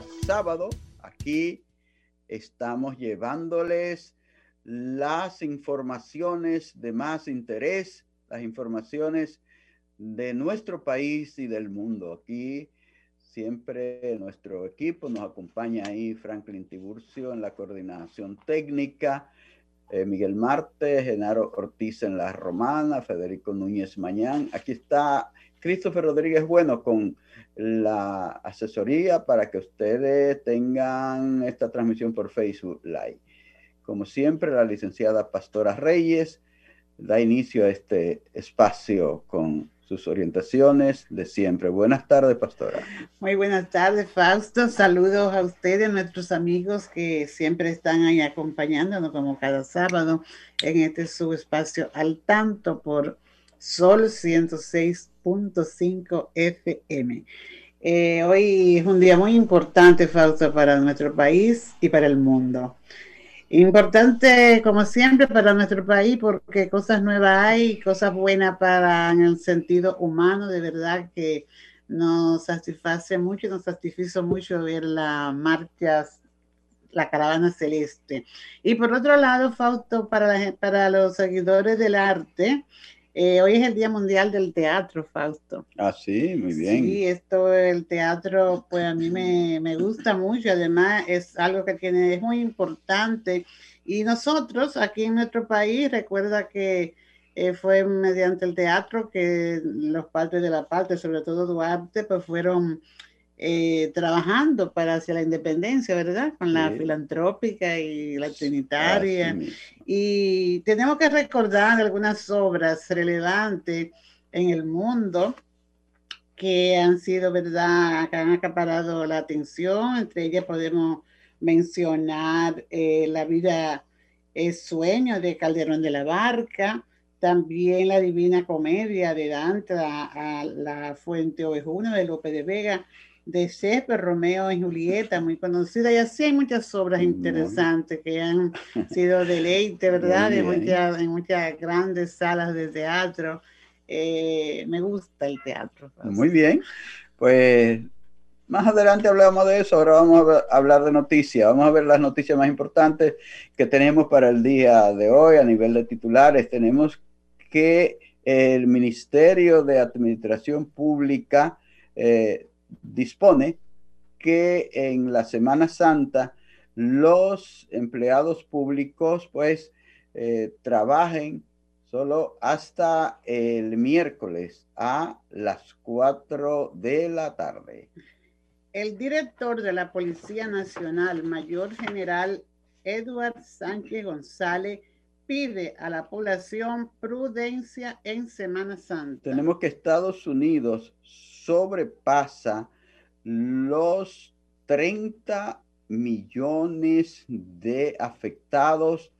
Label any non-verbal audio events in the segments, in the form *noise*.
Sábado, aquí estamos llevándoles las informaciones de más interés, las informaciones de nuestro país y del mundo. Aquí siempre nuestro equipo nos acompaña ahí Franklin Tiburcio en la coordinación técnica, eh, Miguel Marte, Genaro Ortiz en la Romana, Federico Núñez Mañán. Aquí está Christopher Rodríguez Bueno con la asesoría para que ustedes tengan esta transmisión por Facebook Live. Como siempre, la licenciada Pastora Reyes da inicio a este espacio con sus orientaciones de siempre. Buenas tardes, Pastora. Muy buenas tardes, Fausto. Saludos a ustedes, a nuestros amigos que siempre están ahí acompañándonos como cada sábado en este subespacio al tanto por Sol 106.5 FM. Eh, hoy es un día muy importante, Fausto, para nuestro país y para el mundo. Importante, como siempre, para nuestro país porque cosas nuevas hay, cosas buenas para en el sentido humano, de verdad que nos satisface mucho, nos satisfizo mucho ver las marchas, la caravana celeste. Y por otro lado, Fausto, para, para los seguidores del arte, eh, hoy es el Día Mundial del Teatro, Fausto. Ah, sí, muy bien. Sí, esto, el teatro, pues a mí me, me, gusta mucho, además es algo que tiene, es muy importante. Y nosotros aquí en nuestro país, recuerda que eh, fue mediante el teatro que los padres de la parte, sobre todo Duarte, pues fueron eh, trabajando para hacia la independencia, ¿verdad? Con la filantrópica y la trinitaria. y tenemos que recordar algunas obras relevantes en el mundo que han sido, ¿verdad? Que han acaparado la atención. Entre ellas podemos mencionar eh, La vida es sueño de Calderón de la Barca, también la Divina Comedia de Dante a, a la Fuente Ovejuna de Lope de Vega, de Shakespeare, Romeo y Julieta, muy conocida, y así hay muchas obras interesantes que han *laughs* sido deleite, ¿verdad? En muchas, en muchas grandes salas de teatro. Eh, me gusta el teatro. Muy bien, pues más adelante hablamos de eso, ahora vamos a hablar de noticias, vamos a ver las noticias más importantes que tenemos para el día de hoy a nivel de titulares. Tenemos que el Ministerio de Administración Pública eh, dispone que en la Semana Santa los empleados públicos pues eh, trabajen solo hasta el miércoles a las 4 de la tarde. El director de la Policía Nacional, Mayor General Edward Sánchez González, pide a la población prudencia en Semana Santa. Tenemos que Estados Unidos sobrepasa los 30 millones de afectados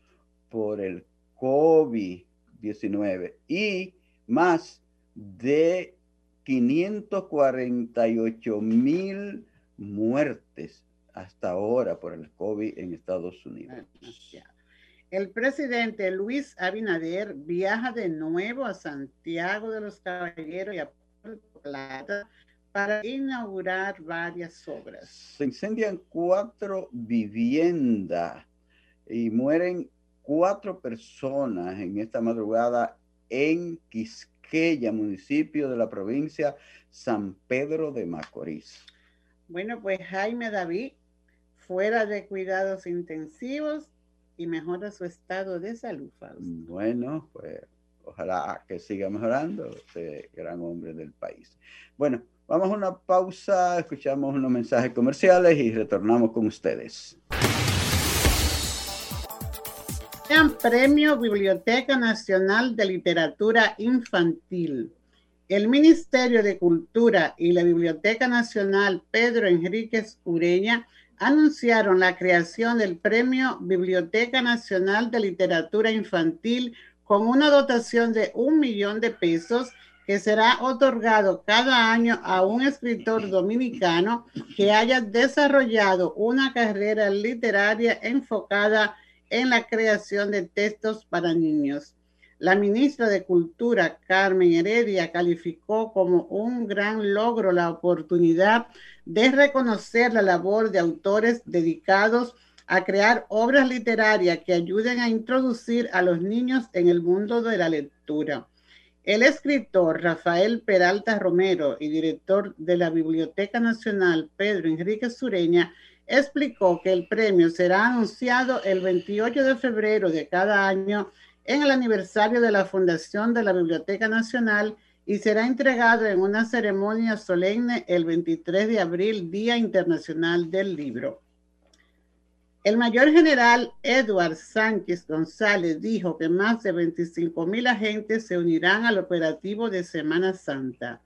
por el COVID-19 y más de 548 mil muertes hasta ahora por el COVID en Estados Unidos. El presidente Luis Abinader viaja de nuevo a Santiago de los Caballeros y a Plata para inaugurar varias obras. Se incendian cuatro viviendas y mueren cuatro personas en esta madrugada en Quisqueya, municipio de la provincia San Pedro de Macorís. Bueno, pues Jaime David, fuera de cuidados intensivos y mejora su estado de salud. Bueno, pues Ojalá que siga mejorando ese gran hombre del país. Bueno, vamos a una pausa, escuchamos unos mensajes comerciales y retornamos con ustedes. Premio Biblioteca Nacional de Literatura Infantil. El Ministerio de Cultura y la Biblioteca Nacional Pedro Enríquez Ureña anunciaron la creación del Premio Biblioteca Nacional de Literatura Infantil con una dotación de un millón de pesos que será otorgado cada año a un escritor dominicano que haya desarrollado una carrera literaria enfocada en la creación de textos para niños. La ministra de Cultura, Carmen Heredia, calificó como un gran logro la oportunidad de reconocer la labor de autores dedicados a crear obras literarias que ayuden a introducir a los niños en el mundo de la lectura. El escritor Rafael Peralta Romero y director de la Biblioteca Nacional Pedro Enrique Sureña explicó que el premio será anunciado el 28 de febrero de cada año en el aniversario de la fundación de la Biblioteca Nacional y será entregado en una ceremonia solemne el 23 de abril, Día Internacional del Libro. El mayor general Edward Sánchez González dijo que más de 25 mil agentes se unirán al operativo de Semana Santa.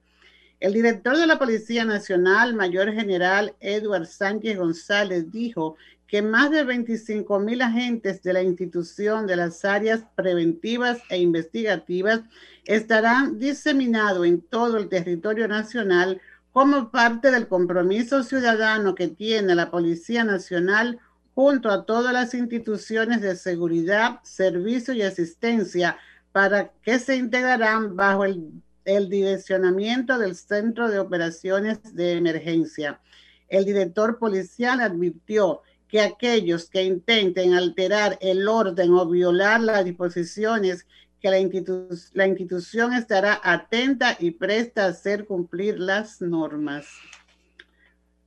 El director de la Policía Nacional, mayor general Edward Sánchez González, dijo que más de 25 mil agentes de la institución de las áreas preventivas e investigativas estarán diseminados en todo el territorio nacional como parte del compromiso ciudadano que tiene la Policía Nacional junto a todas las instituciones de seguridad, servicio y asistencia para que se integrarán bajo el, direccionamiento del Centro de Operaciones de Emergencia. El director policial advirtió que aquellos que intenten alterar el orden o violar las disposiciones que la, la institución estará atenta y presta a hacer cumplir las normas.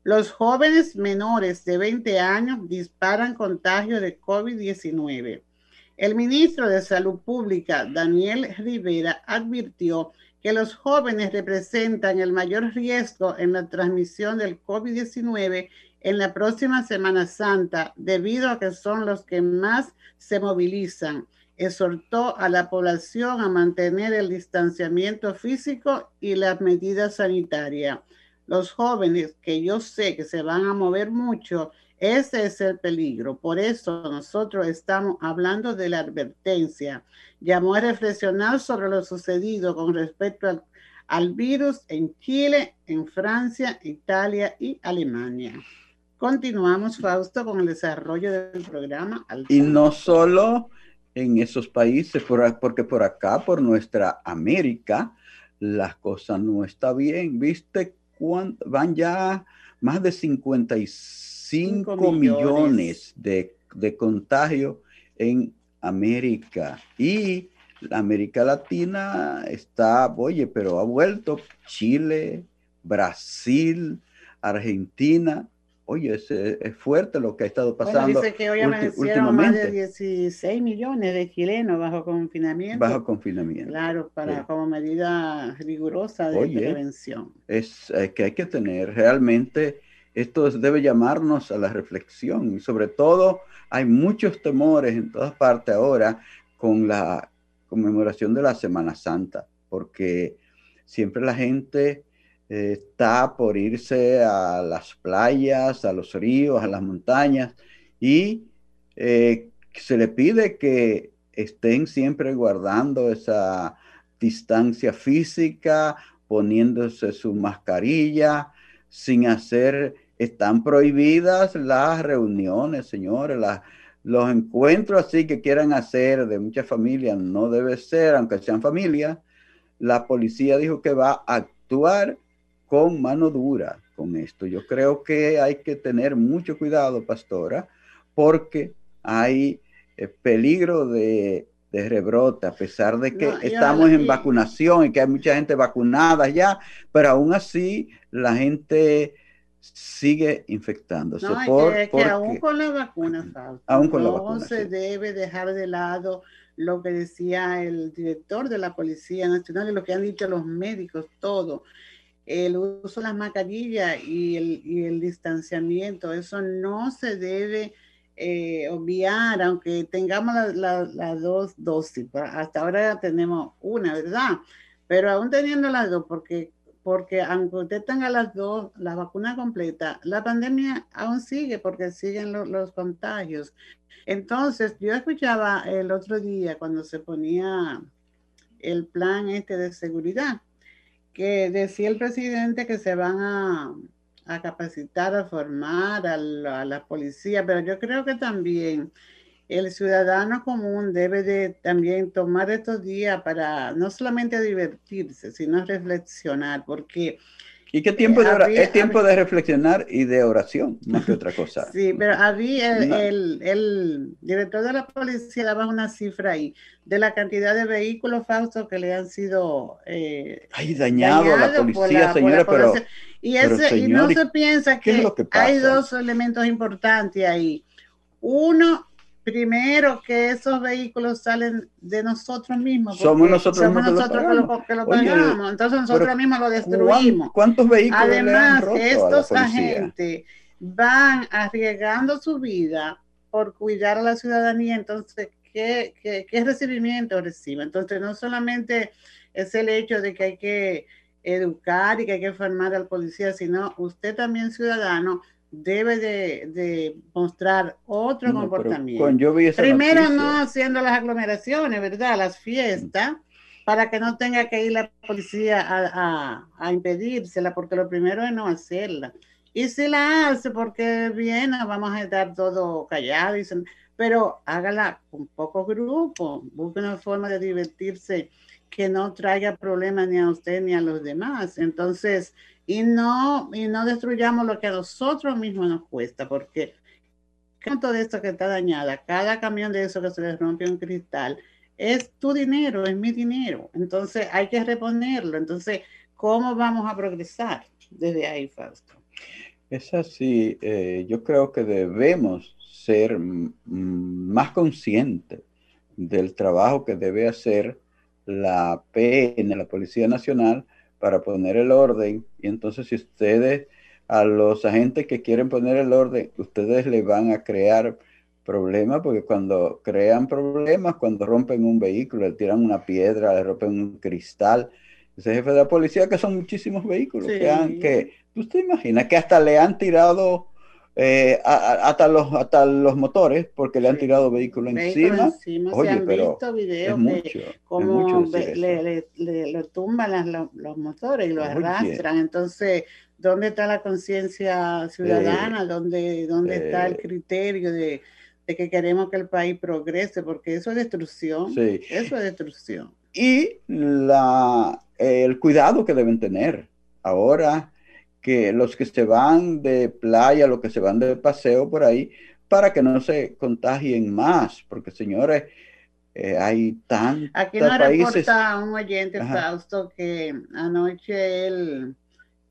Los jóvenes menores de 20 años disparan contagio de COVID-19. El ministro de Salud Pública, Daniel Rivera, advirtió que los jóvenes representan el mayor riesgo en la transmisión del COVID-19 en la próxima Semana Santa, debido a que son los que más se movilizan. Exhortó a la población a mantener el distanciamiento físico y las medidas sanitarias. Los jóvenes, que yo sé que se van a mover mucho, ese es el peligro. Por eso nosotros estamos hablando de la advertencia. Llamó a reflexionar sobre lo sucedido con respecto al, al virus en Chile, en Francia, Italia y Alemania. Continuamos, Fausto, con el desarrollo del programa. Y no solo en esos países, porque por acá, por nuestra América, las cosas no están bien. ¿Viste? Van ya más de 55 millones, millones de, de contagios en América. Y la América Latina está, oye, pero ha vuelto Chile, Brasil, Argentina oye, es, es, fuerte lo que ha estado pasando. dice que hoy amanecieron más de 16 millones de chilenos bajo confinamiento. Bajo confinamiento. Claro, para como medida rigurosa de prevención. Es que hay que tener realmente, esto debe llamarnos a la reflexión y sobre todo hay muchos temores en todas partes ahora con la conmemoración de la Semana Santa, porque siempre la gente está por irse a las playas, a los ríos, a las montañas y eh, se le pide que estén siempre guardando esa distancia física, poniéndose su mascarilla, sin hacer, están prohibidas las reuniones, señores, los encuentros así que quieran hacer de muchas familias, no debe ser, aunque sean familias. La policía dijo que va a actuar con mano dura con esto. Yo creo que hay que tener mucho cuidado, pastora, porque hay eh, peligro de, de, rebrote, a pesar de que estamos en vacunación y que hay mucha gente vacunada ya, pero aún así la gente sigue infectándose. No, es que, aún con la vacuna, no se debe dejar de lado lo que decía el director de la Policía Nacional y lo que han dicho los médicos, todo. El uso de las mascarillas y el, y el distanciamiento, eso no se debe eh, obviar, aunque tengamos las dos dosis. Hasta ahora tenemos una, ¿verdad? Pero aún teniendo las dos, porque porque aunque usted tenga las dos, la vacuna completa, la pandemia aún sigue porque siguen los contagios. Entonces, yo escuchaba el otro día cuando se ponía el plan este de seguridad, que decía el presidente que se van a, capacitar, a formar a la, a policía, pero yo creo que también el ciudadano común debe de también tomar estos días para no solamente divertirse, sino reflexionar, porque... ¿Y qué tiempo de es tiempo de reflexionar y de oración, más que otra cosa. Sí, pero había el, el, director de la policía daba una cifra ahí de la cantidad de vehículos falsos que le han sido eh, Ay, dañado a la policía, señora, pero, y, ese, y no se piensa que hay dos elementos importantes ahí. Uno, primero que esos vehículos salen de nosotros mismos. Somos nosotros, somos nosotros que lo, pagamos. Entonces nosotros mismos lo destruimos. ¿Cuántos vehículos? Además, estos agentes van arriesgando su vida por cuidar a la ciudadanía. Entonces, ¿qué, qué, qué recibimiento recibe? Entonces, no solamente es el hecho de que hay que educar y que hay que formar al policía, sino usted también ciudadano debe de, mostrar otro comportamiento. Primero no haciendo las aglomeraciones, ¿verdad? Las fiestas, para que no tenga que ir la policía a, a, impedírsela, porque lo primero es no hacerla. Y si la hace porque viene, vamos a estar todo callado, pero hágala con poco grupo, busque una forma de divertirse que no traiga problemas ni a usted ni a los demás. Entonces, y no, y no destruyamos lo que a nosotros mismos nos cuesta, porque todo esto que está dañada, cada camión de eso que se le rompe un cristal, es tu dinero, es mi dinero. Entonces hay que reponerlo. Entonces, ¿cómo vamos a progresar desde ahí, Fausto? Es así. Eh, yo creo que debemos ser más conscientes del trabajo que debe hacer la PN, la Policía Nacional, para poner el orden. Y entonces si ustedes, a los agentes que quieren poner el orden, ustedes le van a crear problemas, porque cuando crean problemas, cuando rompen un vehículo, le tiran una piedra, le rompen un cristal, ese jefe de la policía, que son muchísimos vehículos, que, han, que usted imagina que hasta le han tirado eh, hasta, los, hasta los motores, porque le han tirado vehículos encima. Oye, pero es mucho, como le, le, tumban los, motores y lo arrastran. Entonces, ¿dónde está la conciencia ciudadana? ¿Dónde, dónde está el criterio de, que queremos que el país progrese? Porque eso es destrucción. Eso es destrucción. Y la, el cuidado que deben tener. Ahora, que los que se van de playa, los que se van de paseo por ahí, para que no se contagien más, porque señores, eh, hay tantos Aquí nos reporta un oyente, Fausto, que anoche él,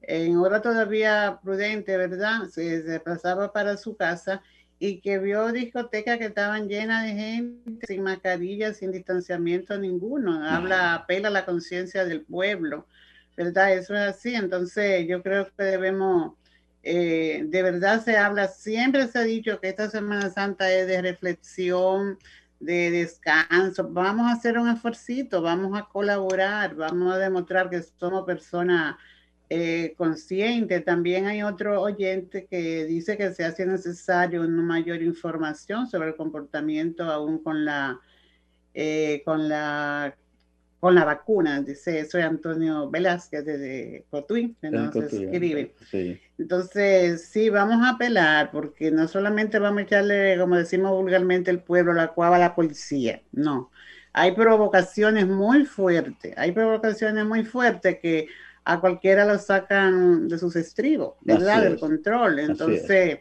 en hora todavía prudente, ¿verdad? Se, desplazaba para su casa y que vio discotecas que estaban llenas de gente, sin mascarilla, sin distanciamiento ninguno. Habla, apela a la conciencia del pueblo ¿verdad? Eso es así. Entonces, yo creo que debemos, eh, de verdad se habla, siempre se ha dicho que esta Semana Santa es de reflexión, de descanso. Vamos a hacer un esfuerzo, vamos a colaborar, vamos a demostrar que somos personas eh, conscientes. También hay otro oyente que dice que se hace necesario una mayor información sobre el comportamiento aún con la, eh, con la con la vacuna, dice, soy Antonio Velázquez de Cotuí, que nos escribe. Entonces, sí, vamos a apelar, porque no solamente vamos a echarle, como decimos vulgarmente, el pueblo, la cuava a la policía, no. Hay provocaciones muy fuertes, hay provocaciones muy fuertes que a cualquiera lo sacan de sus estribos, ¿verdad? Del control. Entonces,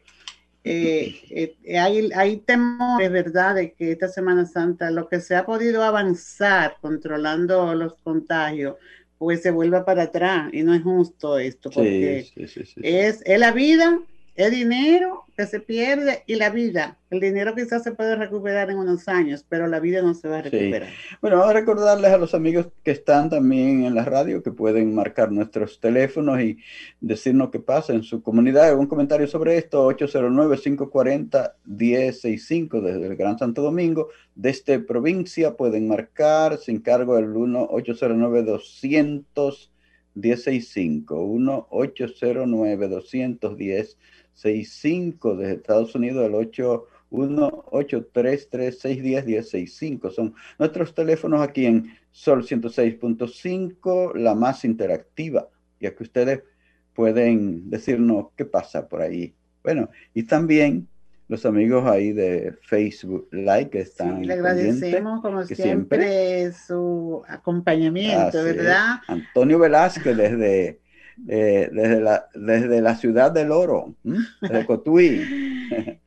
eh, eh, hay, hay temores, ¿verdad?, de que esta Semana Santa lo que se ha podido avanzar controlando los contagios pues se vuelva para atrás y no es justo esto porque es, es la vida el dinero que se pierde y la vida. El dinero quizás se puede recuperar en unos años, pero la vida no se va a recuperar. Bueno, vamos a recordarles a los amigos que están también en la radio que pueden marcar nuestros teléfonos y decirnos qué pasa en su comunidad. ¿Algún comentario sobre esto? 809-540-1065 desde el Gran Santo Domingo. Desde provincia pueden marcar sin cargo el 1-809-200. 1065 1 809 210 65 desde Estados Unidos, el 81833610165. Son nuestros teléfonos aquí en Sol 106.5, la más interactiva, ya que ustedes pueden decirnos qué pasa por ahí. Bueno, y también los amigos ahí de Facebook Like que están. le agradecemos como siempre, su acompañamiento, ¿verdad? Antonio Velázquez desde eh, desde, la, desde la ciudad del oro, de *laughs* Cotuí.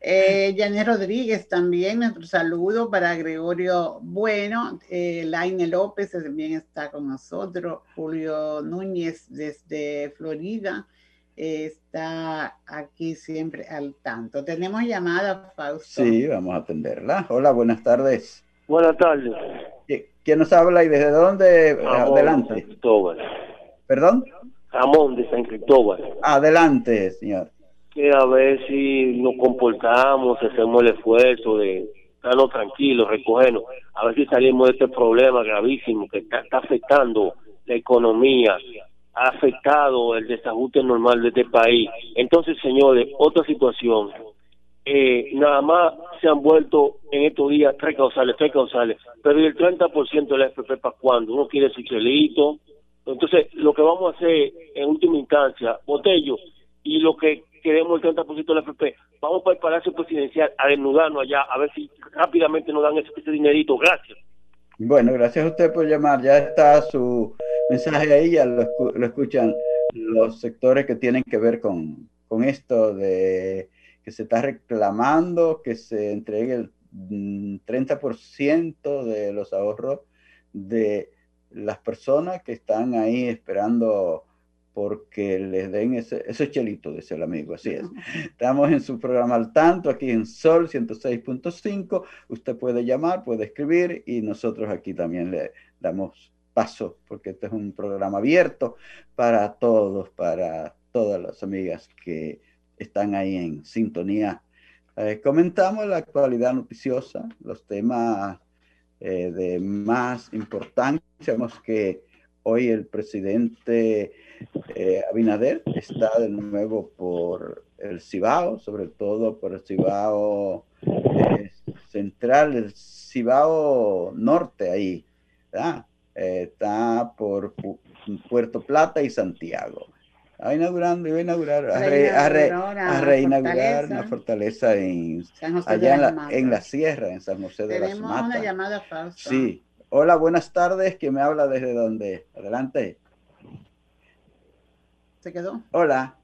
eh, Janet Rodríguez también, nuestro saludo para Gregorio Bueno, eh, Laine López también está con nosotros, Julio Núñez desde Florida está aquí siempre al tanto. Tenemos llamada, Fausto. Sí, vamos a atenderla. Hola, buenas tardes. Buenas tardes. ¿Quién nos habla y desde dónde? Adelante. ¿Perdón? Ramón de San Cristóbal. Adelante, señor. Que a ver si nos comportamos, hacemos el esfuerzo de estarnos tranquilos, recogernos, a ver si salimos de este problema gravísimo que está, afectando la economía, ha afectado el desajuste normal de este país. Entonces, señores, otra situación. Eh, nada más se han vuelto en estos días tres causales, tres causales, pero el 30% de la FP para cuando uno quiere su chelito, entonces, lo que vamos a hacer en última instancia, Botello, y lo que queremos el 30% de la FP, vamos para el Palacio Presidencial a desnudarnos allá, a ver si rápidamente nos dan ese, dinerito. Gracias. Bueno, gracias a usted por llamar. Ya está su mensaje ahí, ya lo, escuchan los sectores que tienen que ver con, con esto de que se está reclamando que se entregue el 30% mm, de los ahorros de las personas que están ahí esperando porque les den ese, ese chelito, dice el amigo, así es. Estamos en su programa al tanto, aquí en Sol 106.5, usted puede llamar, puede escribir y nosotros aquí también le damos paso, porque este es un programa abierto para todos, para todas las amigas que están ahí en sintonía. Eh, comentamos la actualidad noticiosa, los temas eh, de más importancia. Sabemos que hoy el presidente eh, Abinader está de nuevo por el Cibao, sobre todo por el Cibao eh, central, el Cibao norte ahí, está por Puerto Plata y Santiago a inaugurando, iba a inaugurar, a, reinaugurar una fortaleza en, allá en la, en la, sierra, en San José de las Matas. Tenemos una llamada falsa. Sí. Hola, buenas tardes. ¿Quién me habla desde dónde? Adelante. ¿Se quedó? Hola.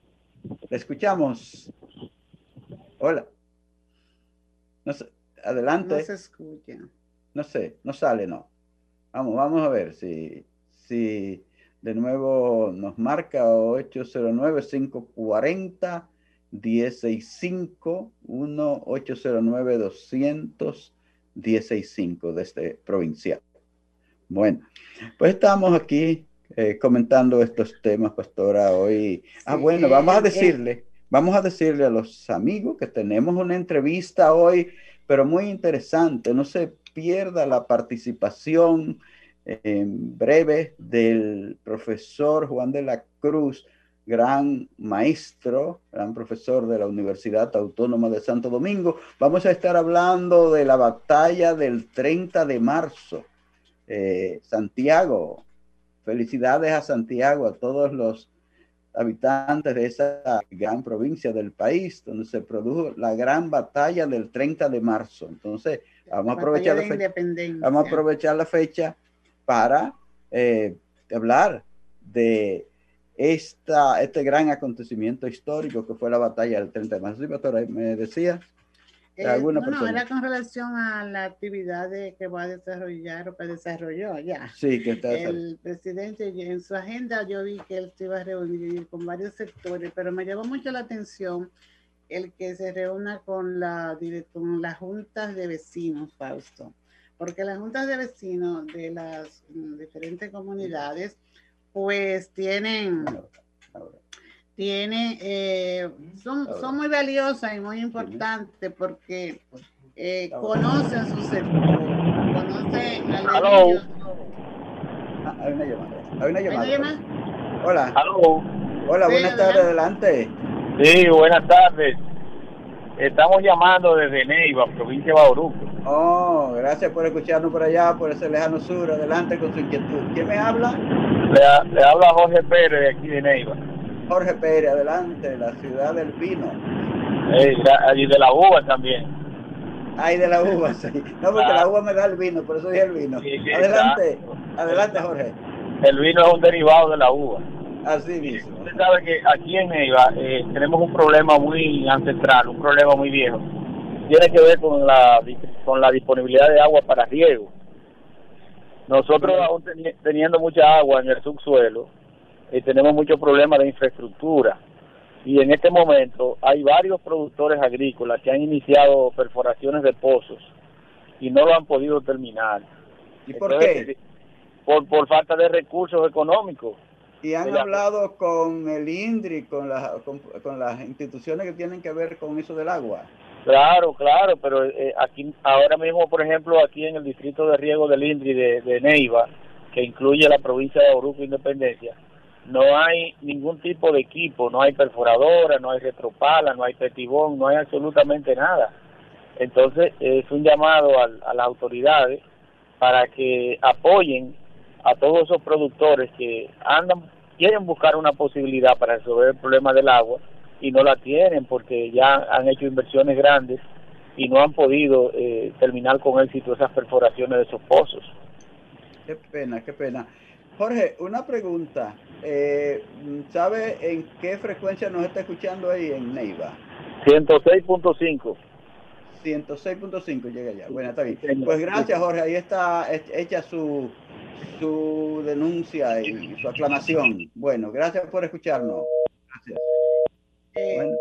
¿Le escuchamos? Hola. No sé. Adelante. No se escucha. No sé, no sale, no. Vamos, vamos a ver si, si de nuevo nos marca 809-540. 165 809 200 165 desde provincial. Bueno, pues estamos aquí eh, comentando estos temas, pastora, hoy. ah, bueno, vamos a decirle, vamos a decirle a los amigos que tenemos una entrevista hoy, pero muy interesante. No se pierda la participación en breve del profesor Juan de la Cruz, gran maestro, gran profesor de la Universidad Autónoma de Santo Domingo. Vamos a estar hablando de la batalla del 30 de marzo. Eh, Santiago, felicidades a Santiago, a todos los habitantes de esa gran provincia del país donde se produjo la gran batalla del 30 de marzo. Entonces, vamos a aprovechar, la vamos a aprovechar la fecha para eh, hablar de esta, este gran acontecimiento histórico que fue la batalla del 30 de marzo. me decía. Eh, alguna no, no, era con relación a la actividad que va a desarrollar o que desarrolló ya. Sí, que está El presidente en su agenda yo vi que él se iba a reunir con varios sectores, pero me llamó mucho la atención el que se reúna con, la, con las juntas de vecinos, Fausto, porque las juntas de vecinos de las mm, diferentes comunidades pues tienen tiene, eh, son, son muy valiosas y muy importantes porque eh, conocen su sector, conocen al ah, hay una llamada. Hay una llamada. Hola. Hola, buenas tardes, adelante. Sí, buenas tardes. Estamos llamando desde Neiva, provincia de Bauruco. Oh, gracias por escucharnos por allá, por ese lejano sur. Adelante con su inquietud. ¿Quién me habla? Le, le habla Jorge Pérez de aquí de Neiva. Jorge Pérez, adelante, la ciudad del vino. y de la uva también. Ay, de la uva, sí. No, porque la ah. uva me da el vino, por eso dije el vino. adelante, adelante, Jorge. El vino es un derivado de la uva. Así mismo. Usted sabe que aquí en Neiva eh, tenemos un problema muy ancestral, un problema muy viejo. Tiene que ver con la, con la disponibilidad de agua para riego. Nosotros, aún teniendo mucha agua en el subsuelo, y tenemos muchos problemas de infraestructura. Y en este momento hay varios productores agrícolas que han iniciado perforaciones de pozos y no lo han podido terminar. ¿Y por qué? Por, por falta de recursos económicos. ¿Y han hablado con el INDRI, con, con, las instituciones que tienen que ver con eso del agua? Claro, claro, pero eh, aquí ahora mismo, por ejemplo, aquí en el distrito de riego del INDRI de, de Neiva, que incluye la provincia de Oruco Independencia, no hay ningún tipo de equipo, no hay perforadora, no hay retropala, no hay petibón, no hay absolutamente nada. Entonces es un llamado a, las autoridades para que apoyen a todos esos productores que andan, quieren buscar una posibilidad para resolver el problema del agua y no la tienen porque ya han hecho inversiones grandes y no han podido eh, terminar con éxito esas perforaciones de esos pozos. Qué pena, qué pena. Jorge, una pregunta. Eh, ¿Sabe en qué frecuencia nos está escuchando ahí en Neiva? 106.5. 106.5 llega ya. Bueno, está bien. Pues gracias, Jorge. Ahí está hecha su, su denuncia y su aclamación. Bueno, gracias por escucharnos. Gracias. Eh,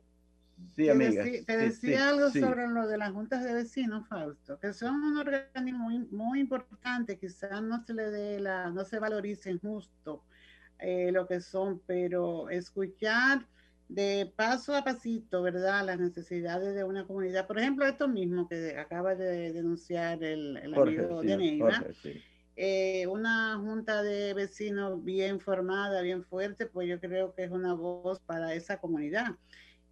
te, decía, algo sobre lo de las juntas de vecinos, Fausto, que son un organismo muy, muy importante, quizás no se le dé la, no se valoricen justo eh, lo que son, pero escuchar de paso a pasito, ¿verdad? Las necesidades de una comunidad. Por ejemplo, esto mismo que acaba de denunciar el, amigo de Neyma. Eh, una junta de vecinos bien formada, bien fuerte, pues yo creo que es una voz para esa comunidad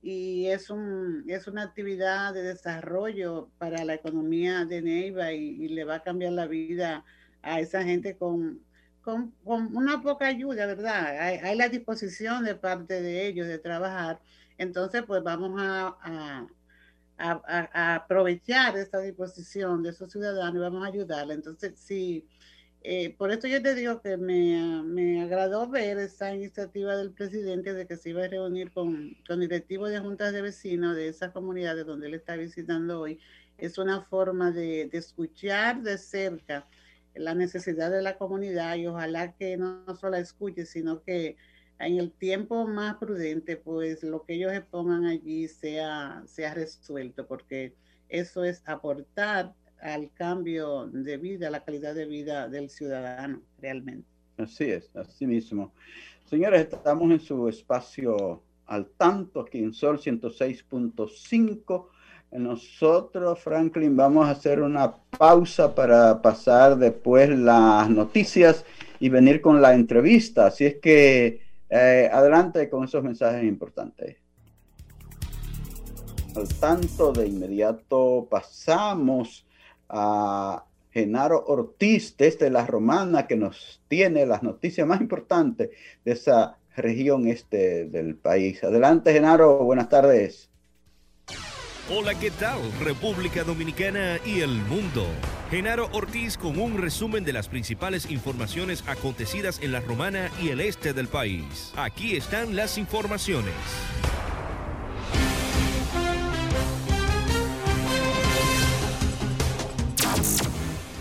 y es, un, es una actividad de desarrollo para la economía de Neiva y, le va a cambiar la vida a esa gente con, con, una poca ayuda, ¿verdad? Hay, la disposición de parte de ellos de trabajar, entonces pues vamos a, aprovechar esta disposición de esos ciudadanos y vamos a ayudarle. Entonces, sí. Eh, por esto yo te digo que me, me, agradó ver esa iniciativa del presidente de que se iba a reunir con, con directivos de juntas de vecinos de esas comunidades donde él está visitando hoy. Es una forma de, de escuchar de cerca la necesidad de la comunidad y ojalá que no, no solo la escuche, sino que en el tiempo más prudente, pues lo que ellos expongan allí sea, sea resuelto, porque eso es aportar al cambio de vida, la calidad de vida del ciudadano realmente. Así es, así mismo. Señores, estamos en su espacio al tanto aquí en Sol 106.5. Nosotros, Franklin, vamos a hacer una pausa para pasar después las noticias y venir con la entrevista. Así es que eh, adelante con esos mensajes importantes. Al tanto, de inmediato pasamos a Genaro Ortiz desde La Romana, que nos tiene las noticias más importantes de esa región este del país. Adelante, Genaro, buenas tardes. Hola, ¿qué tal? República Dominicana y el mundo. Genaro Ortiz con un resumen de las principales informaciones acontecidas en La Romana y el este del país. Aquí están las informaciones.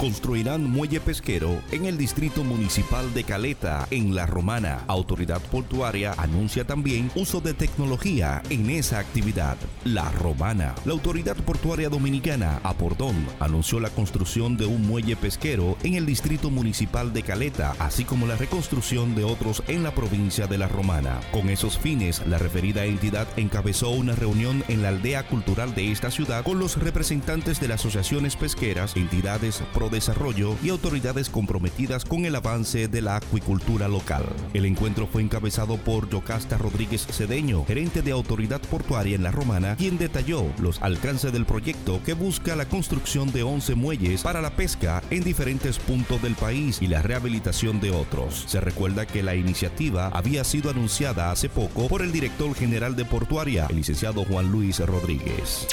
Construirán muelle pesquero en el distrito municipal de Caleta, en La Romana. Autoridad portuaria anuncia también uso de tecnología en esa actividad. La Romana. La Autoridad Portuaria Dominicana, Apordón, anunció la construcción de un muelle pesquero en el distrito municipal de Caleta, así como la reconstrucción de otros en la provincia de La Romana. Con esos fines, la referida entidad encabezó una reunión en la aldea cultural de esta ciudad con los representantes de las asociaciones pesqueras, entidades pro desarrollo y autoridades comprometidas con el avance de la acuicultura local. El encuentro fue encabezado por Yocasta Rodríguez Cedeño, gerente de autoridad portuaria en La Romana, quien detalló los alcances del proyecto que busca la construcción de 11 muelles para la pesca en diferentes puntos del país y la rehabilitación de otros. Se recuerda que la iniciativa había sido anunciada hace poco por el director general de Portuaria, el licenciado Juan Luis Rodríguez.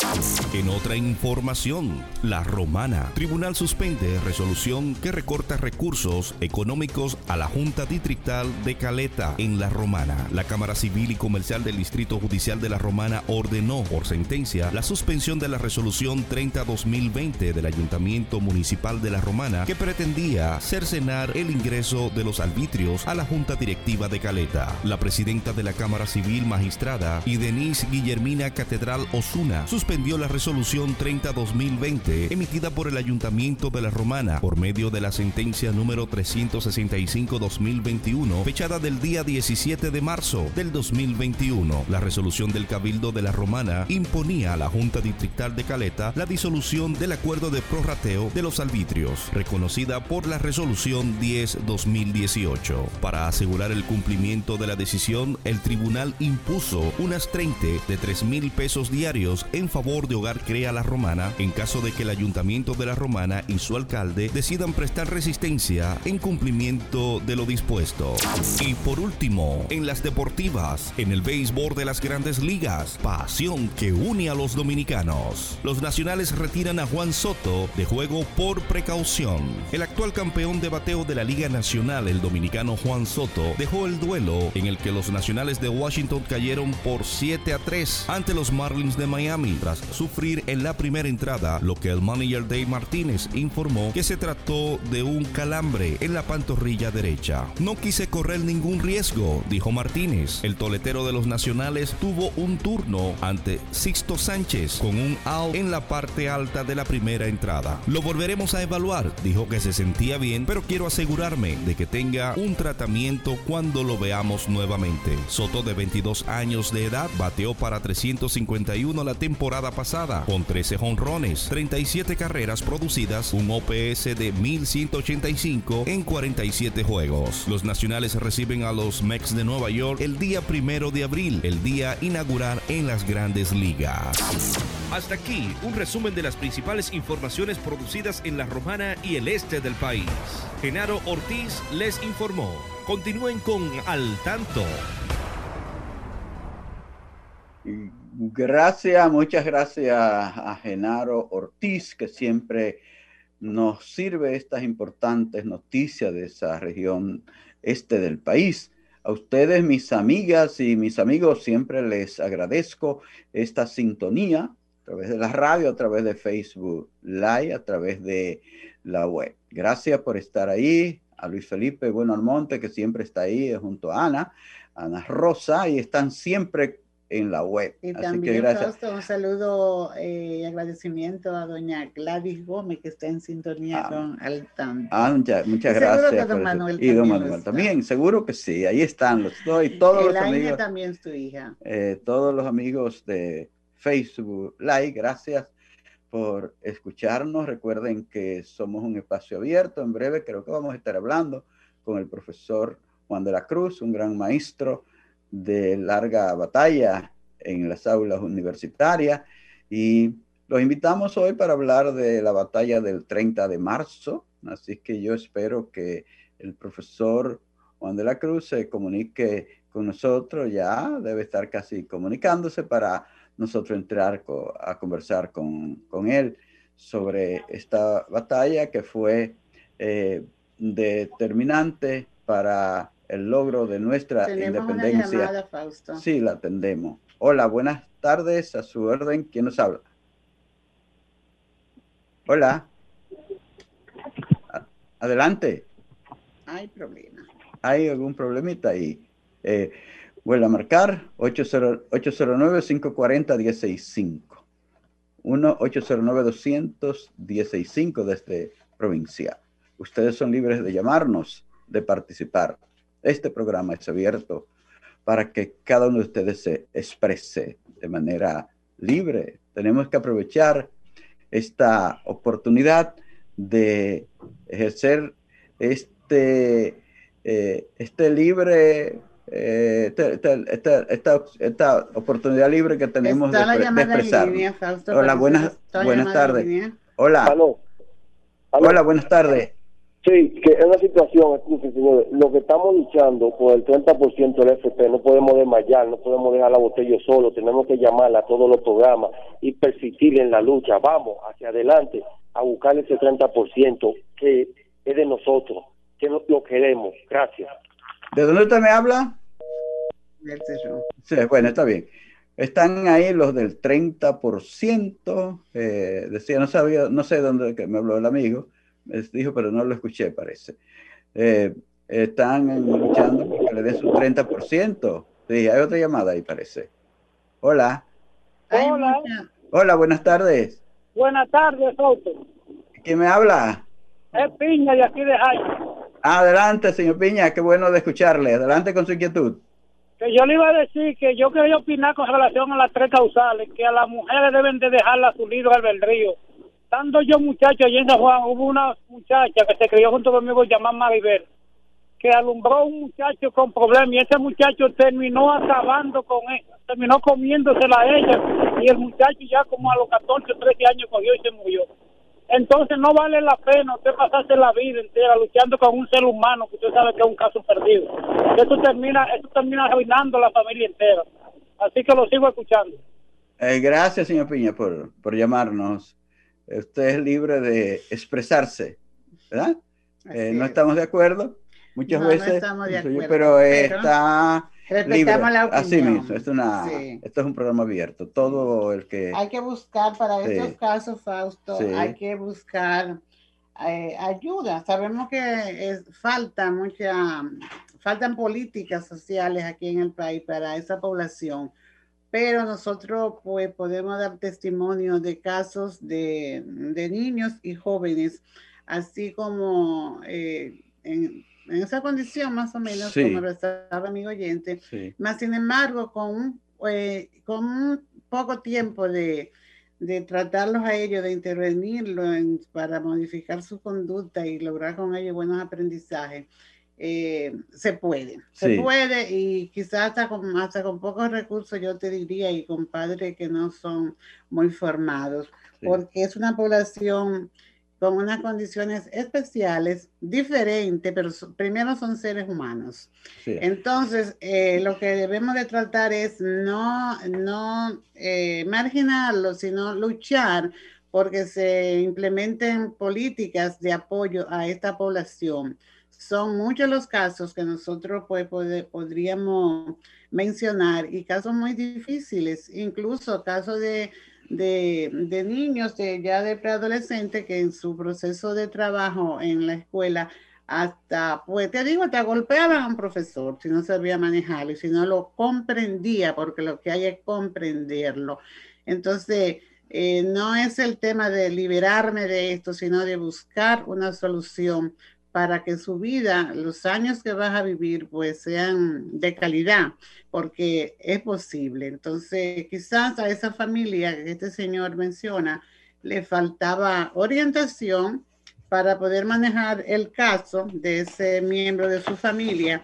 En otra información, La Romana. Tribunal suspende resolución que recorta recursos económicos a la Junta Distrital de Caleta en La Romana. La Cámara Civil y Comercial del Distrito Judicial de La Romana ordenó por sentencia la suspensión de la resolución 30-2020 del Ayuntamiento Municipal de La Romana que pretendía cercenar el ingreso de los arbitrios a la Junta Directiva de Caleta. La presidenta de la Cámara Civil Magistrada y Denise Guillermina Catedral Osuna suspendió la resolución 30-2020 emitida por el Ayuntamiento de La Romana por medio de la sentencia número 365-2021 fechada del día 17 de marzo del 2021. La resolución del Cabildo de La Romana imponía a la Junta Distrital de Caleta la disolución del acuerdo de prorrateo de los arbitrios, reconocida por la resolución 10-2018. Para asegurar el cumplimiento de la decisión, el tribunal impuso unas 30 de 3 mil pesos diarios en favor de Hogar Crea La Romana en caso de que el Ayuntamiento de La Romana y su alcalde decidan prestar resistencia en cumplimiento de lo dispuesto. Y por último, en las deportivas, en el béisbol de las grandes ligas, pasión que une a los dominicanos. Los nacionales retiran a Juan Soto de juego por precaución. El actual campeón de bateo de la Liga Nacional, el dominicano Juan Soto, dejó el duelo en el que los nacionales de Washington cayeron por 7 a 3 ante los Marlins de Miami tras sufrir en la primera entrada lo que el manager Dave Martínez informó que se trató de un calambre en la pantorrilla derecha. No quise correr ningún riesgo, dijo Martínez. El toletero de los nacionales tuvo un turno ante Sixto Sánchez con un out en la parte alta de la primera entrada. Lo volveremos a evaluar, dijo que se sentía bien, pero quiero asegurarme de que tenga un tratamiento cuando lo veamos nuevamente. Soto de 22 años de edad bateó para 351 la temporada pasada con 13 jonrones, 37 carreras producidas, un OPS de 1185 en 47 juegos. Los nacionales reciben a los Mex de Nueva York el día primero de abril, el día inaugural en las grandes ligas. Hasta aquí un resumen de las principales informaciones producidas en la Romana y el este del país. Genaro Ortiz les informó. Continúen con Al Tanto. Gracias, muchas gracias a Genaro Ortiz, que siempre nos sirve estas importantes noticias de esa región este del país. A ustedes, mis amigas y mis amigos, siempre les agradezco esta sintonía a través de la radio, a través de Facebook Live, a través de la web. Gracias por estar ahí. A Luis Felipe Bueno Almonte, que siempre está ahí junto a Ana, Ana Rosa, y están siempre en la web. Y también un saludo y eh, agradecimiento a doña Gladys Gómez que está en sintonía ah. con Altan. Ah, muchas, muchas gracias. don Manuel y don Manuel también, seguro que sí, ahí están los y todos los amigos. también es tu hija. Eh, todos los amigos de Facebook Live, gracias por escucharnos. Recuerden que somos un espacio abierto. En breve creo que vamos a estar hablando con el profesor Juan de la Cruz, un gran maestro de larga batalla en las aulas universitarias. Y los invitamos hoy para hablar de la batalla del 30 de marzo, así que yo espero que el profesor Juan de la Cruz se comunique con nosotros, ya debe estar casi comunicándose para nosotros entrar a conversar con, él sobre esta batalla que fue eh, determinante para el logro de nuestra independencia. Sí, la atendemos. Hola, buenas tardes, a su orden, ¿quién nos habla? Hola. Adelante. Hay problema. Hay algún problemita ahí. Eh, vuelve a marcar 809-540-165. 1-809-200-165 desde provincia. Ustedes son libres de llamarnos, de participar. Este programa es abierto para que cada uno de ustedes se exprese de manera libre. Tenemos que aprovechar esta oportunidad de ejercer este, eh, este libre, eh, esta, oportunidad libre que tenemos de, expresar. Hola, buenas, buenas tardes. Hola. Hola, buenas tardes. Sí, que es una situación, señores, lo que estamos luchando por el 30% del FP, no podemos desmayar, no podemos dejar la botella solo, tenemos que llamarla a todos los programas y persistir en la lucha. Vamos hacia adelante a buscar ese 30% que es de nosotros, que lo, lo queremos. Gracias. ¿De dónde usted me habla? Sí, bueno, está bien. Están ahí los del 30%, eh, decía, no sabía, no sé dónde que me habló el amigo, dijo, pero no lo escuché, parece. Eh, están luchando porque le den su 30%. Sí, hay otra llamada ahí, parece. Hola. Hola. Hola, buenas tardes. Buenas tardes, Soto. ¿Quién me habla? Es Piña de aquí de Jaime. Adelante, señor Piña, qué bueno de escucharle. Adelante con su inquietud. Que yo le iba a decir que yo quería opinar con relación a las tres causales, que a las mujeres deben de dejarla su libro albedrío estando yo muchacho allí en San Juan, hubo una muchacha que se crió junto conmigo llamada Maribel, que alumbró a un muchacho con problemas y ese muchacho terminó acabando con él, terminó comiéndosela a ella y el muchacho ya como a los 14 o 13 años cogió y se murió. Entonces no vale la pena usted pasarse la vida entera luchando con un ser humano que usted sabe que es un caso perdido. Eso termina, eso termina arruinando la familia entera. Así que lo sigo escuchando. Eh, gracias, señor Piña, por, por llamarnos usted es libre de expresarse, ¿verdad? Eh, no estamos de acuerdo muchas veces, pero, está libre. Así mismo, esto, es un programa abierto. Todo el que... Hay que buscar para estos casos, Fausto, hay que buscar eh, ayuda. Sabemos que falta mucha, faltan políticas sociales aquí en el país para esa población pero nosotros pues podemos dar testimonio de casos de, niños y jóvenes, así como eh, en, esa condición más o menos, como lo estaba mi oyente, más sin embargo, con, eh, con un poco tiempo de, tratarlos a ellos, de intervenirlos para modificar su conducta y lograr con ellos buenos aprendizajes, eh, se puede, se puede y quizás hasta con, hasta con pocos recursos yo te diría y con padres que no son muy formados, porque es una población con unas condiciones especiales, diferentes, pero primero son seres humanos. Entonces, eh, lo que debemos de tratar es no, no eh, marginarlos, sino luchar porque se implementen políticas de apoyo a esta población son muchos los casos que nosotros pues, podríamos mencionar y casos muy difíciles, incluso casos de, niños de, ya de preadolescente que en su proceso de trabajo en la escuela hasta, pues te digo, te golpeaban a un profesor si no sabía manejarlo y si no lo comprendía, porque lo que hay es comprenderlo. Entonces, eh, no es el tema de liberarme de esto, sino de buscar una solución para que su vida, los años que vas a vivir, pues sean de calidad, porque es posible. Entonces, quizás a esa familia que este señor menciona le faltaba orientación para poder manejar el caso de ese miembro de su familia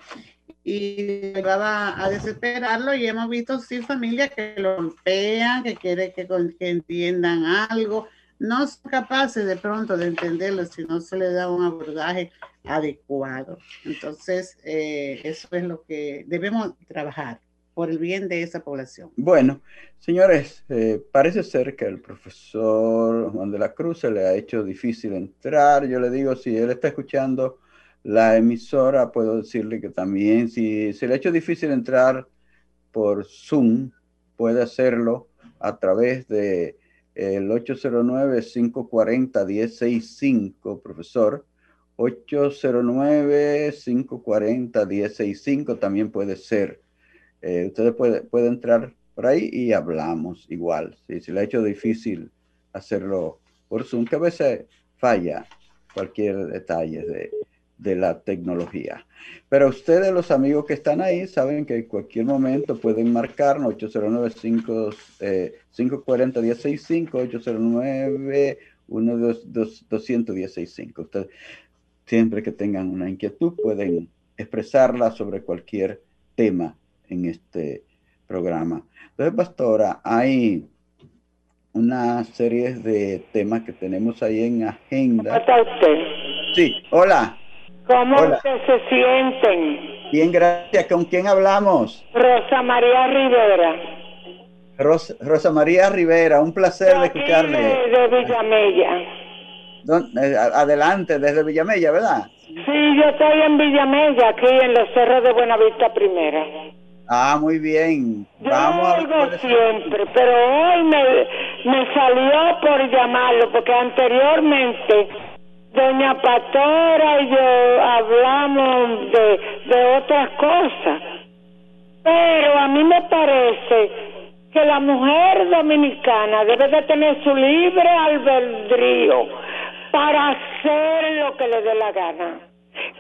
y llevaba a desesperarlo y hemos visto sí familias que lo golpean, que quieren que, que entiendan algo, no son capaces de pronto de entenderlo si no se le da un abordaje adecuado. Entonces, eh, eso es lo que debemos trabajar por el bien de esa población. Bueno, señores, eh, parece ser que el profesor Juan de la Cruz se le ha hecho difícil entrar. Yo le digo, si él está escuchando la emisora, puedo decirle que también, si se le ha hecho difícil entrar por Zoom, puede hacerlo a través de el 809-540-165, profesor, 809-540-1065 también puede ser. Eh, ustedes pueden puede entrar por ahí y hablamos igual. Si le ha hecho difícil hacerlo por Zoom, que a veces falla cualquier detalle de, de la tecnología. Pero ustedes, los amigos que están ahí, saben que en cualquier momento pueden marcarnos 809-540-1065, 809-12165. Ustedes, siempre que tengan una inquietud, pueden expresarla sobre cualquier tema en este programa. Entonces, pastora, hay una serie de temas que tenemos ahí en agenda. ¿Cómo está usted? Sí, hola. ¿Cómo se sienten? Bien, gracias. ¿Con quién hablamos? Rosa María Rivera. Rosa, María Rivera, un placer de escucharle. De, Villamella. Eh, adelante, desde Villamella, ¿verdad? Sí, yo estoy en Villamella, aquí en los cerros de Buenavista Primera. Ah, muy bien. Yo Vamos a siempre, pero hoy me, me salió por llamarlo, porque anteriormente Doña Pastora y yo hablamos de, de otras cosas, pero a mí me parece que la mujer dominicana debe de tener su libre albedrío para hacer lo que le dé la gana.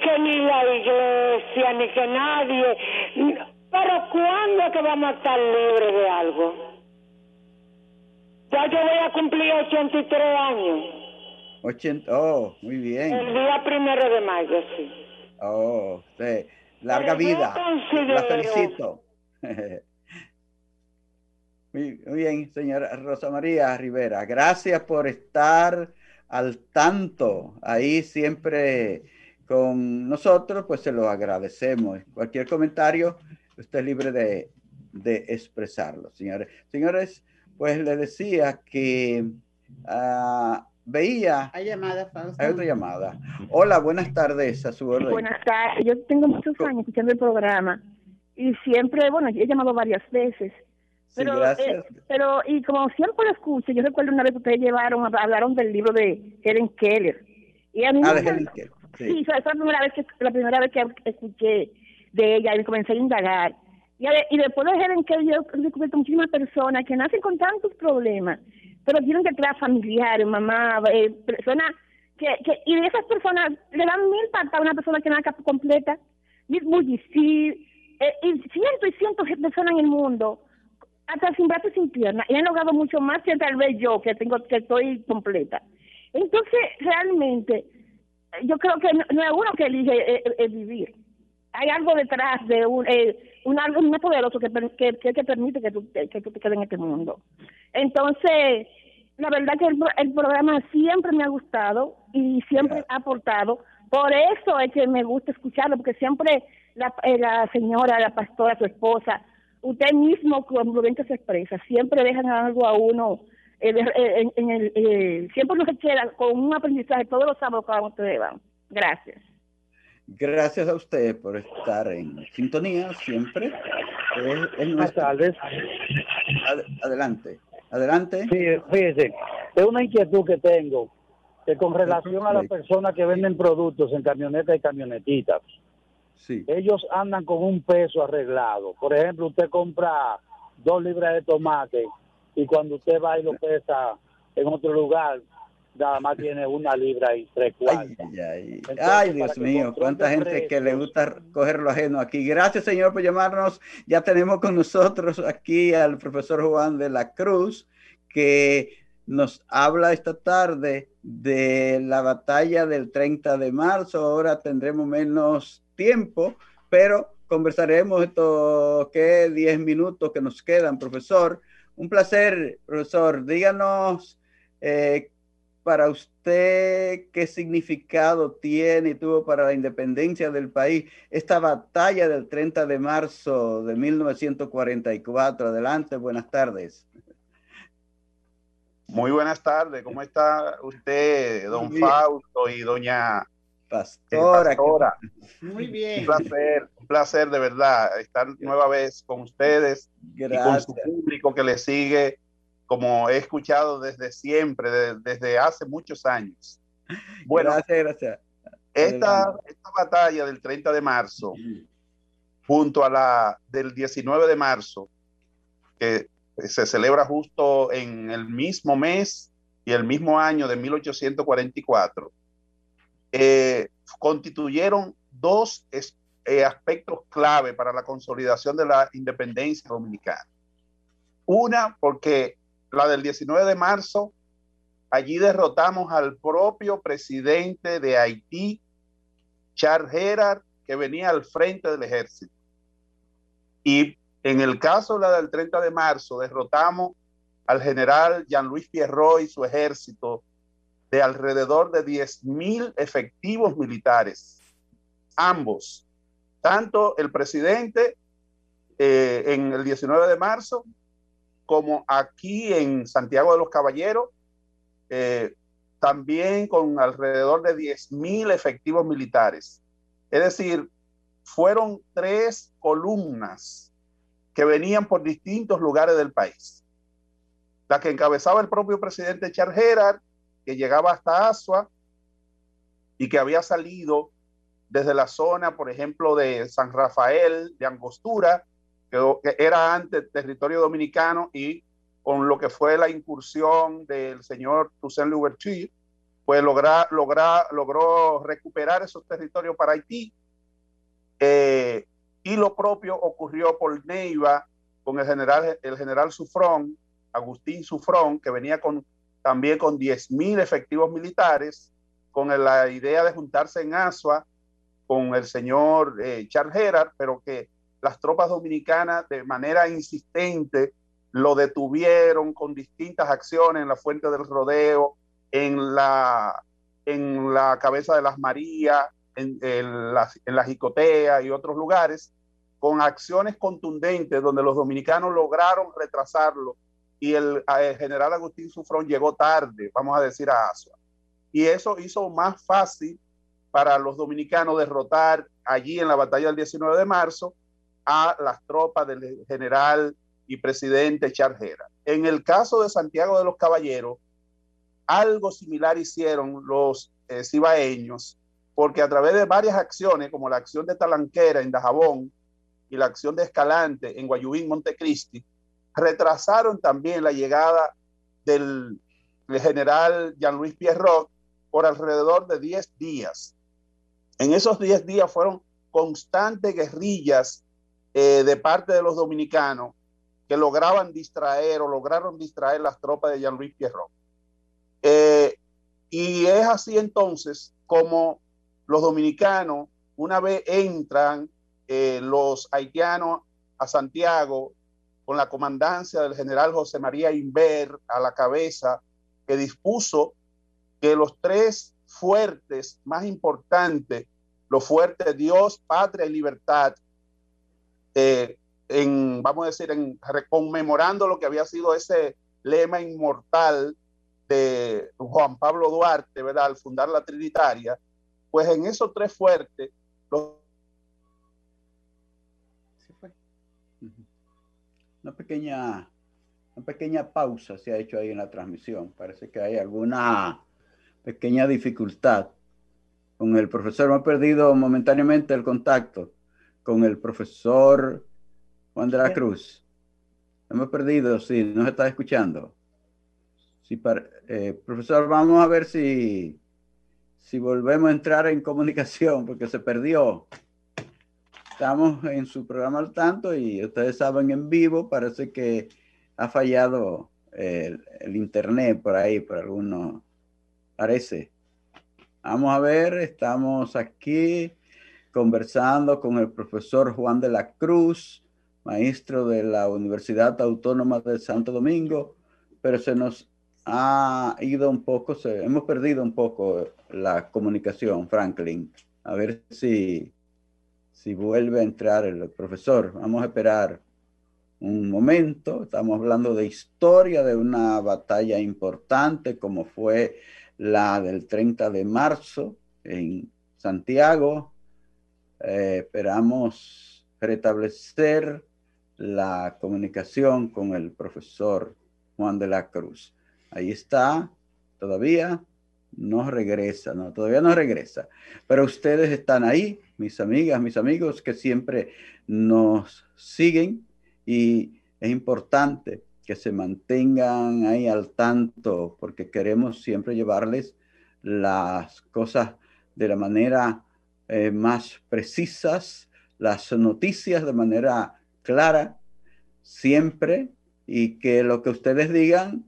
Que ni la iglesia, ni que nadie. Pero ¿cuándo es que vamos a estar libres de algo? Ya yo voy a cumplir 83 años. 80, oh, muy bien. El día primero de mayo, sí. Oh, sí. Larga vida. La felicito. *laughs* muy, bien, señora Rosa María Rivera. Gracias por estar al tanto ahí siempre con nosotros, pues se lo agradecemos. Cualquier comentario, usted es libre de, de expresarlo, señores. Señores, pues le decía que uh, veía. Hay llamada, Hay otra llamada. Hola, buenas tardes, a su orden. Buenas tardes. Yo tengo muchos años escuchando el programa y siempre, bueno, he llamado varias veces. Pero, sí, gracias. Eh, pero, y como siempre lo escucho, yo recuerdo una vez que ustedes llevaron, hablaron del libro de Helen Keller. Y a mí ah, de Helen Keller. Sí, sí fue la primera vez que la primera vez que escuché de ella y comencé a indagar. Y, y después de Helen Keller, yo he descubierto muchísimas personas que nacen con tantos problemas pero tienen detrás familiares, mamá, eh, personas que, que, y de esas personas le dan mil patas a una persona que nace completa, muy difícil, eh, y cientos y cientos de personas en el mundo, hasta sin brazos sin piernas, y han logrado mucho más que tal vez yo, que tengo que estoy completa. Entonces, realmente, yo creo que no, es uno que elige eh, vivir. Hay algo detrás de un, un algo muy poderoso que, que, que, permite que tú, que tú te quedes en este mundo. Entonces, la verdad que el, programa siempre me ha gustado y siempre ha aportado. Por eso es que me gusta escucharlo, porque siempre la, eh, la señora, la pastora, su esposa, usted mismo cuando ven que se expresa, siempre dejan algo a uno, eh, eh, en, el, siempre uno se queda con un aprendizaje todos los sábados cuando ustedes van. Gracias. Gracias a usted por estar en sintonía siempre. Buenas tardes. adelante, adelante. Sí, fíjese, es una inquietud que tengo, que con relación a las personas que venden productos en camionetas y camionetitas, sí. ellos andan con un peso arreglado. Por ejemplo, usted compra dos libras de tomate y cuando usted va y lo pesa en otro lugar, nada más tiene una libra y tres cuartos. Ay, Dios mío, cuánta gente que le gusta coger lo ajeno aquí. Gracias, señor, por llamarnos. Ya tenemos con nosotros aquí al profesor Juan de la Cruz, que nos habla esta tarde de la batalla del 30 de marzo. Ahora tendremos menos tiempo, pero conversaremos estos que 10 minutos que nos quedan, profesor. Un placer, profesor. Díganos eh, para usted qué significado tiene y tuvo para la independencia del país esta batalla del 30 de marzo de 1944? Adelante, buenas tardes. Muy buenas tardes, ¿cómo está usted, don Fausto y doña Pastora? Muy bien. Un placer, un placer de verdad estar nueva vez con ustedes y con su público que le sigue como he escuchado desde siempre, desde hace muchos años. Bueno, gracias, gracias. Esta, esta batalla del 30 de marzo, junto a la del 19 de marzo, que se celebra justo en el mismo mes y el mismo año de 1844, eh, constituyeron dos eh, aspectos clave para la consolidación de la independencia dominicana. Una, porque la del 19 de marzo, allí derrotamos al propio presidente de Haití, Charles Gerard, que venía al frente del ejército. Y en el caso de la del 30 de marzo, derrotamos al general Jean-Louis Pierrot y su ejército de alrededor de 10.000 efectivos militares. Ambos, tanto el presidente eh, en el 19 de marzo como aquí en Santiago de los Caballeros, eh, también con alrededor de 10.000 efectivos militares. Es decir, fueron tres columnas que venían por distintos lugares del país. La que encabezaba el propio presidente Charles que llegaba hasta Asua y que había salido desde la zona, por ejemplo, de San Rafael, de Angostura, que, era antes territorio dominicano y con lo que fue la incursión del señor Toussaint Louverture, pues logra, logra, logró recuperar esos territorios para Haití. Eh, y lo propio ocurrió por Neiva con el general, el general Sufrón, Agustín Sufrón, que venía con, también con 10.000 efectivos militares, con la idea de juntarse en Asua con el señor eh, Charles Gerard, pero que las tropas dominicanas de manera insistente lo detuvieron con distintas acciones en la Fuente del Rodeo, en la, en la Cabeza de las Marías, en, la, en la Jicotea y otros lugares, con acciones contundentes donde los dominicanos lograron retrasarlo y el, general Agustín Sufrón llegó tarde, vamos a decir, a Asua. Y eso hizo más fácil para los dominicanos derrotar allí en la batalla del 19 de marzo a las tropas del general y presidente Charjera. En el caso de Santiago de los Caballeros, algo similar hicieron los eh, cibaeños, porque a través de varias acciones, como la acción de Talanquera en Dajabón y la acción de Escalante en Guayubín, Montecristi, retrasaron también la llegada del, general Jean-Louis Pierrot por alrededor de 10 días. En esos 10 días fueron constantes guerrillas eh, de parte de los dominicanos que lograban distraer o lograron distraer las tropas de Jean-Louis Pierrot. Eh, y es así entonces como los dominicanos, una vez entran eh, los haitianos a Santiago con la comandancia del general José María Inver a la cabeza, que dispuso que los tres fuertes más importantes, los fuertes Dios, patria y libertad, eh, en, vamos a decir, en conmemorando lo que había sido ese lema inmortal de Juan Pablo Duarte, ¿verdad? Al fundar la Trinitaria, pues en esos tres fuertes, Una pequeña, una pequeña pausa se ha hecho ahí en la transmisión. Parece que hay alguna pequeña dificultad con el profesor. Hemos perdido momentáneamente el contacto con el profesor Juan de la Cruz. Hemos perdido, sí, nos está escuchando. Sí, eh, profesor, vamos a ver si, si volvemos a entrar en comunicación, porque se perdió. Estamos en su programa al tanto y ustedes saben en vivo, parece que ha fallado el, el internet por ahí, por alguno, parece. Vamos a ver, estamos aquí conversando con el profesor Juan de la Cruz, maestro de la Universidad Autónoma de Santo Domingo, pero se nos ha ido un poco, se, hemos perdido un poco la comunicación, Franklin. A ver si, si vuelve a entrar el profesor. Vamos a esperar un momento. Estamos hablando de historia de una batalla importante como fue la del 30 de marzo en Santiago. Eh, esperamos restablecer la comunicación con el profesor Juan de la Cruz. Ahí está, todavía. no regresa, no, todavía no regresa. Pero ustedes están ahí, mis amigas, mis amigos, que siempre nos siguen y es importante que se mantengan ahí al tanto porque queremos siempre llevarles las cosas de la manera eh, más precisas, las noticias de manera clara, siempre, y que lo que ustedes digan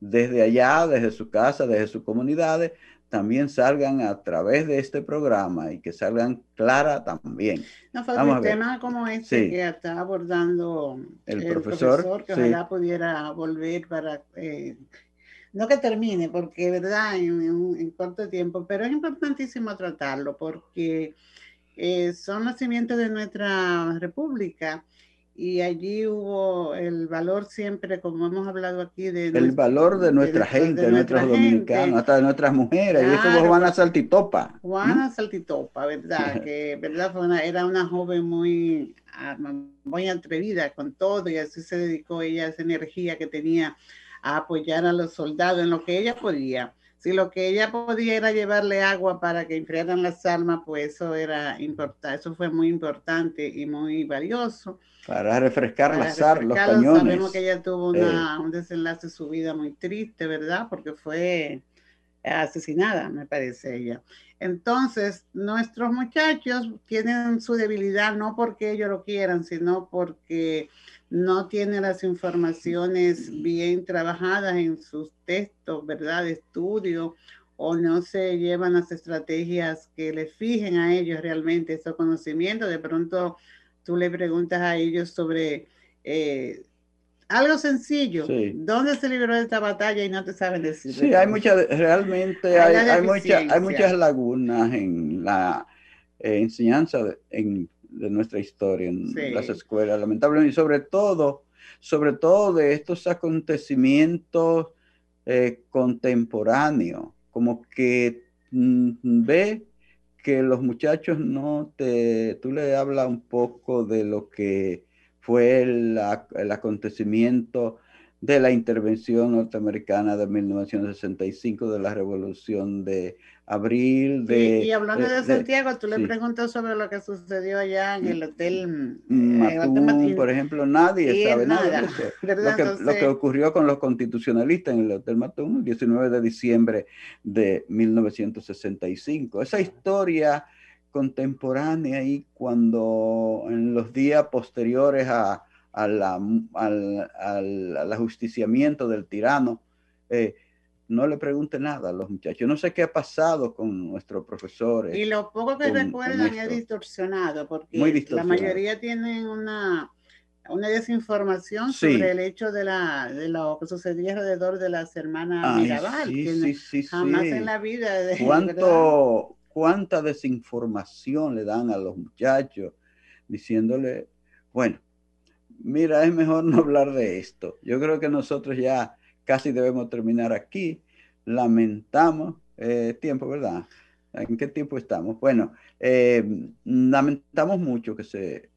desde allá, desde su casa, desde sus comunidades, también salgan a través de este programa y que salgan clara también. No, Vamos un tema como este que está abordando el, profesor, que ojalá pudiera volver para, eh, no que termine, porque verdad, en, en, corto tiempo, pero es importantísimo tratarlo porque eh, son los cimientos de nuestra república y allí hubo el valor siempre, como hemos hablado aquí, de... El valor de nuestra gente, de, nuestros dominicanos, hasta de nuestras mujeres, y eso fue Juana Saltitopa. Juana Saltitopa, ¿verdad? *laughs* que verdad fue una, era una joven muy, ah, muy atrevida con todo y así se dedicó ella a esa energía que tenía a apoyar a los soldados en lo que ella podía. Si lo que ella podía era llevarle agua para que enfriaran las almas, pues eso era importante, eso fue muy importante y muy valioso. Para refrescar las los cañones. Sabemos que ella tuvo eh. un desenlace de su vida muy triste, ¿verdad? Porque fue asesinada, me parece ella. Entonces, nuestros muchachos tienen su debilidad no porque ellos lo quieran, sino porque no tienen las informaciones bien trabajadas en sus textos, ¿verdad? De estudio, o no se llevan las estrategias que les fijen a ellos realmente esos conocimientos. De pronto tú le preguntas a ellos sobre eh, algo sencillo, ¿dónde se libró esta batalla y no te saben decir? Sí, hay muchas, realmente hay, hay, hay muchas lagunas en la eh, enseñanza en de nuestra historia en las escuelas, lamentablemente, y sobre todo, sobre todo de estos acontecimientos eh, contemporáneos, como que mm, ve que los muchachos no te, tú le hablas un poco de lo que fue el, el acontecimiento de la intervención norteamericana de 1965, de la revolución de abril. De, y hablando de, Santiago, tú le preguntas sobre lo que sucedió allá en el hotel mm, eh, por ejemplo, nadie sabe nada, de eso. Lo *laughs* que, ocurrió con los constitucionalistas en el Hotel Matún el 19 de diciembre de 1965. Esa historia contemporánea y cuando en los días posteriores a al, al, ajusticiamiento del tirano, eh, no le pregunte nada a los muchachos. No sé qué ha pasado con nuestros profesores. Y lo poco que recuerdan es distorsionado, porque la mayoría tienen una, una desinformación sobre el hecho de, la, de lo que sucedía alrededor de las hermanas Mirabal. Sí, sí, jamás en la vida. De, ¿Cuánto, ¿Cuánta desinformación le dan a los muchachos diciéndole, bueno, mira, es mejor *laughs* no hablar de esto. Yo creo que nosotros ya casi debemos terminar aquí. Lamentamos eh, tiempo, ¿verdad? ¿En qué tiempo estamos? Bueno, eh, lamentamos mucho que se,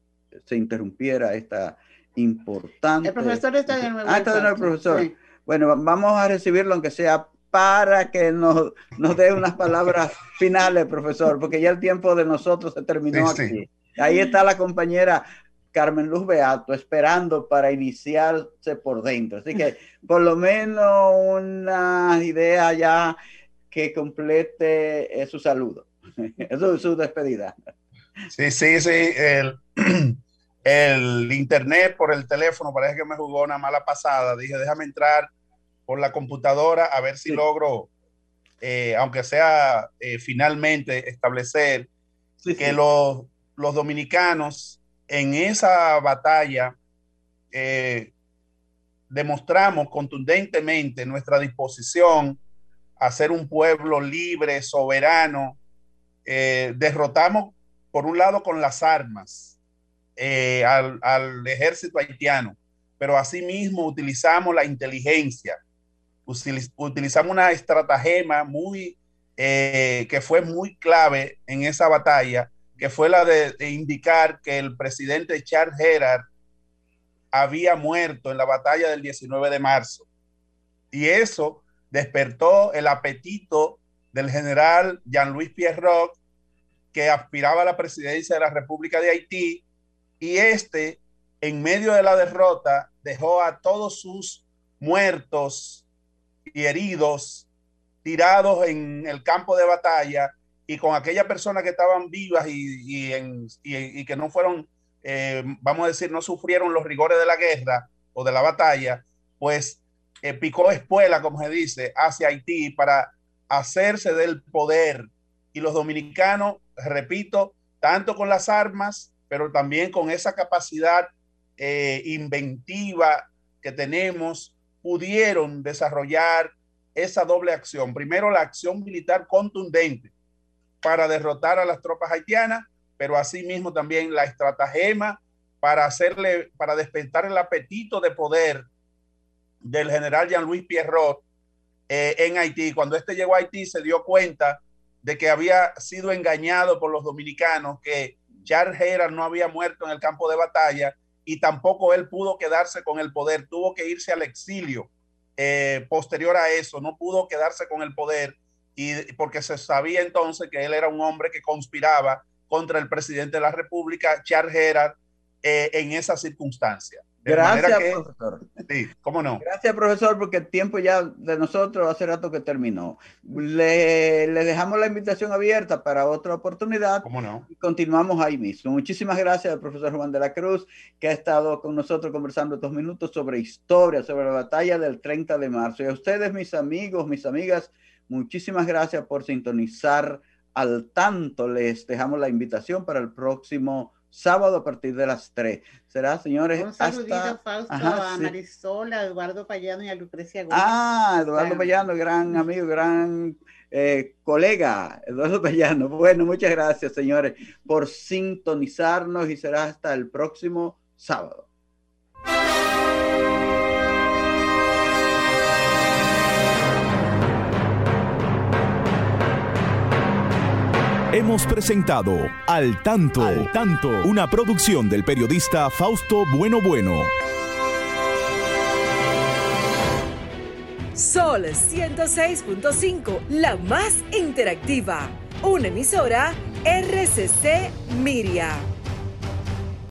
se, interrumpiera esta importante... El profesor está de nuevo. Ah, está de nuevo, profesor. Bueno, vamos a recibirlo aunque sea para que nos, nos dé unas palabras finales, profesor, porque ya el tiempo de nosotros se terminó aquí. Ahí está la compañera Carmen Luz Beato esperando para iniciarse por dentro. Así que *laughs* por lo menos una idea ya que complete eh, su saludo, *laughs* su, su despedida. Sí, sí, sí. El, *clears throat* el, internet por el teléfono parece que me jugó una mala pasada. Dije, déjame entrar por la computadora a ver si logro, eh, aunque sea eh, finalmente, establecer que Los, los dominicanos en esa batalla eh, demostramos contundentemente nuestra disposición a ser un pueblo libre, soberano. Eh, derrotamos, por un lado, con las armas eh, al, ejército haitiano, pero asimismo utilizamos la inteligencia, utilizamos una estratagema muy, que fue muy clave en esa batalla, que fue la de, indicar que el presidente Charles Gerard había muerto en la batalla del 19 de marzo. Y eso despertó el apetito del general Jean-Louis Pierrot, que aspiraba a la presidencia de la República de Haití, y este, en medio de la derrota, dejó a todos sus muertos y heridos tirados en el campo de batalla y con aquellas personas que estaban vivas y, y, que no fueron, eh, vamos a decir, no sufrieron los rigores de la guerra o de la batalla, pues eh, picó espuela, como se dice, hacia Haití para hacerse del poder. Y los dominicanos, repito, tanto con las armas, pero también con esa capacidad eh, inventiva que tenemos, pudieron desarrollar esa doble acción. Primero, la acción militar contundente para derrotar a las tropas haitianas, pero asimismo también la estratagema para hacerle, para despertar el apetito de poder del general Jean-Louis Pierrot eh, en Haití. Cuando este llegó a Haití se dio cuenta de que había sido engañado por los dominicanos, que Charles Gerard no había muerto en el campo de batalla y tampoco él pudo quedarse con el poder, tuvo que irse al exilio eh, posterior a eso, no pudo quedarse con el poder y porque se sabía entonces que él era un hombre que conspiraba contra el presidente de la República, Charles Gerard, eh, en esa circunstancia. Gracias, profesor. Sí, cómo no. Gracias, profesor, porque el tiempo ya de nosotros hace rato que terminó. Le, le dejamos la invitación abierta para otra oportunidad. ¿Cómo no? Y continuamos ahí mismo. Muchísimas gracias al profesor Juan de la Cruz, que ha estado con nosotros conversando estos minutos sobre historia, sobre la batalla del 30 de marzo. Y a ustedes, mis amigos, mis amigas, muchísimas gracias por sintonizar al tanto. Les dejamos la invitación para el próximo sábado a partir de las 3. Será, señores. Un saludito, hasta... Fausto, a Marisola, a Eduardo Payano y a Lucrecia Gómez. Ah, Eduardo Payano, gran amigo, gran eh, colega, Eduardo Payano. Bueno, muchas gracias, señores, por sintonizarnos y será hasta el próximo sábado. Hemos presentado Al Tanto, Al Tanto, una producción del periodista Fausto Bueno Bueno. Sol 106.5, la más interactiva. Una emisora RCC Miria.